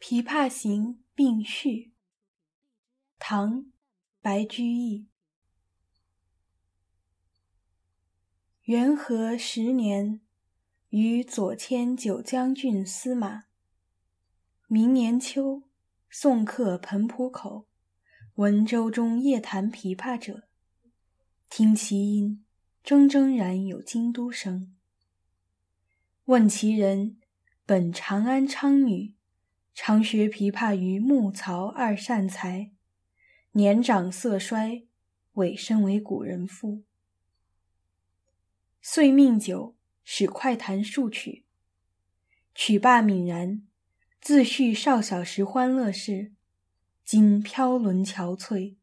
《琵琶行·并序》唐·白居易元和十年，与左迁九江郡司马。明年秋，送客彭浦口，闻舟中夜弹琵琶者，听其音，铮铮然有京都声。问其人，本长安昌女。常学琵琶于穆曹二善才，年长色衰，委身为古人妇。遂命酒，使快弹数曲。曲罢泯然，自叙少小时欢乐事，今飘沦憔悴，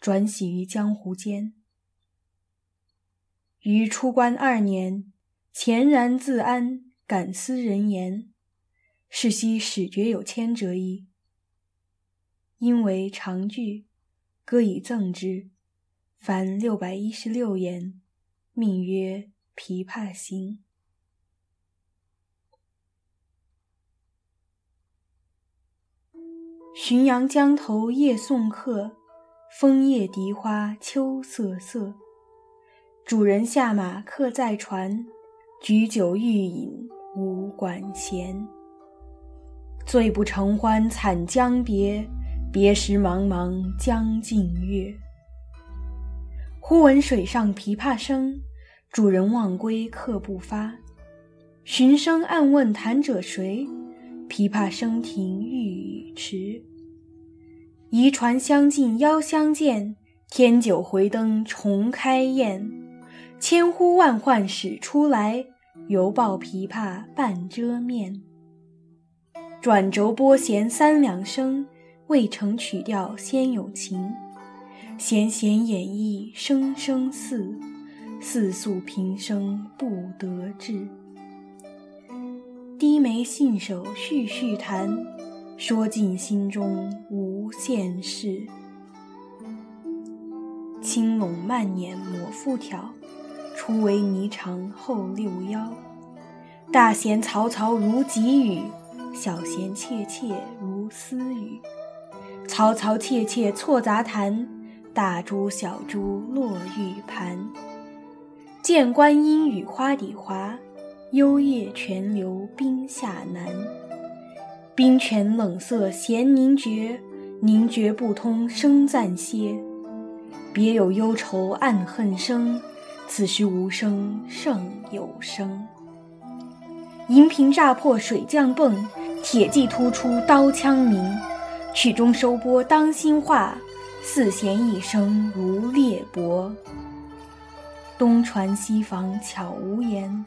转徙于江湖间。于出关二年，恬然自安，感思人言。是夕始觉有牵折矣。因为长句，歌以赠之，凡六百一十六言，命曰《琵琶行》。浔阳江头夜送客，枫叶荻花秋瑟瑟。主人下马客在船，举酒欲饮无管弦。醉不成欢惨将别，别时茫茫江浸月。忽闻水上琵琶声，主人忘归客不发。寻声暗问弹者谁？琵琶声停欲语迟。移船相近邀相见，添酒回灯重开宴。千呼万唤始出来，犹抱琵琶半遮面。转轴拨弦三两声，未成曲调先有情。弦弦掩抑声声似，似诉平生不得志。低眉信手续续弹，说尽心中无限事。轻拢慢捻抹复挑，初为霓裳后六幺。大弦嘈嘈如急雨。小弦切切如私语，嘈嘈切切错杂弹，大珠小珠落玉盘。剑观音雨花底滑，幽咽泉流冰下难。冰泉冷涩弦凝绝，凝绝不通声暂歇。别有幽愁暗恨生，此时无声胜有声。银瓶乍破水浆迸。铁骑突出刀枪鸣，曲终收拨当心画，四弦一声如裂帛。东船西舫悄无言，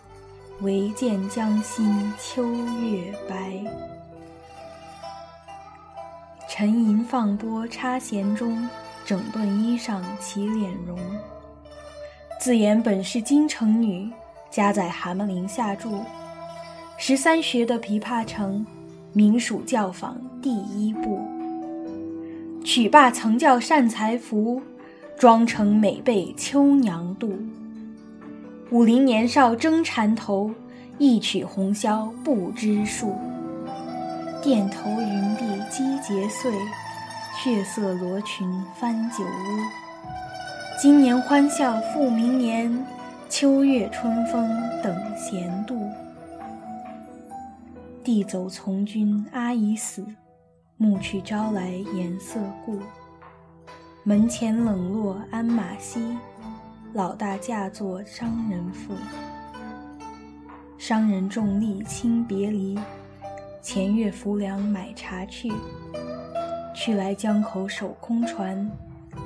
唯见江心秋月白。沉吟放拨插弦中，整顿衣裳起敛容。自言本是京城女，家在蛤蟆陵下住。十三学得琵琶成。名属教坊第一部。曲罢曾教善才服，妆成美被秋娘妒。武陵年少争缠头，一曲红绡不知数。钿头云鬓击节碎，血色罗裙翻酒污。今年欢笑复明年，秋月春风等闲度。弟走从军阿姨死，暮去朝来颜色故。门前冷落鞍马稀，老大嫁作商人妇。商人重利轻别离，前月浮梁买茶去。去来江口守空船，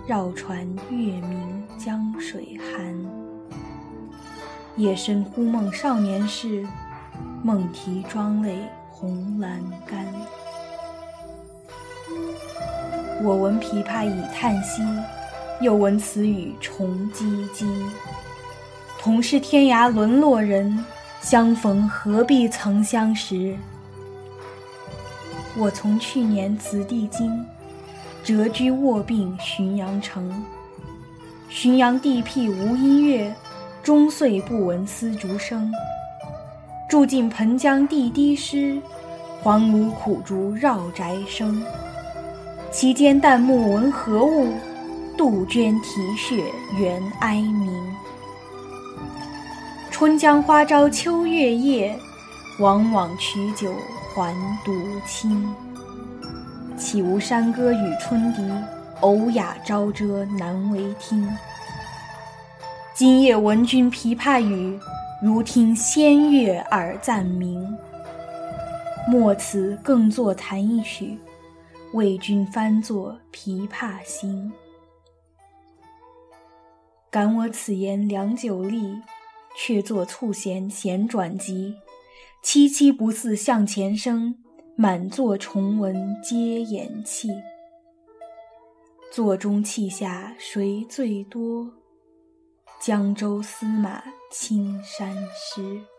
绕船月明江水寒。夜深忽梦少年事。梦啼妆泪红阑干。我闻琵琶已叹息，又闻此语重唧唧。同是天涯沦落人，相逢何必曾相识。我从去年辞帝京，谪居卧病浔阳城。浔阳地僻无音乐，终岁不闻丝竹声。住近盆江地低湿，黄芦苦竹绕宅生。其间旦暮闻何物？杜鹃啼血猿哀鸣。春江花朝秋月夜，往往取酒还独倾。岂无山歌与春笛，偶哑朝遮难为听。今夜闻君琵琶语，如听仙乐耳暂明。莫辞更坐弹一曲，为君翻作《琵琶行》。感我此言良久立，却作促弦弦转急。凄凄不似向前声，满座重闻皆掩泣。座中泣下谁最多？江州司马青衫湿。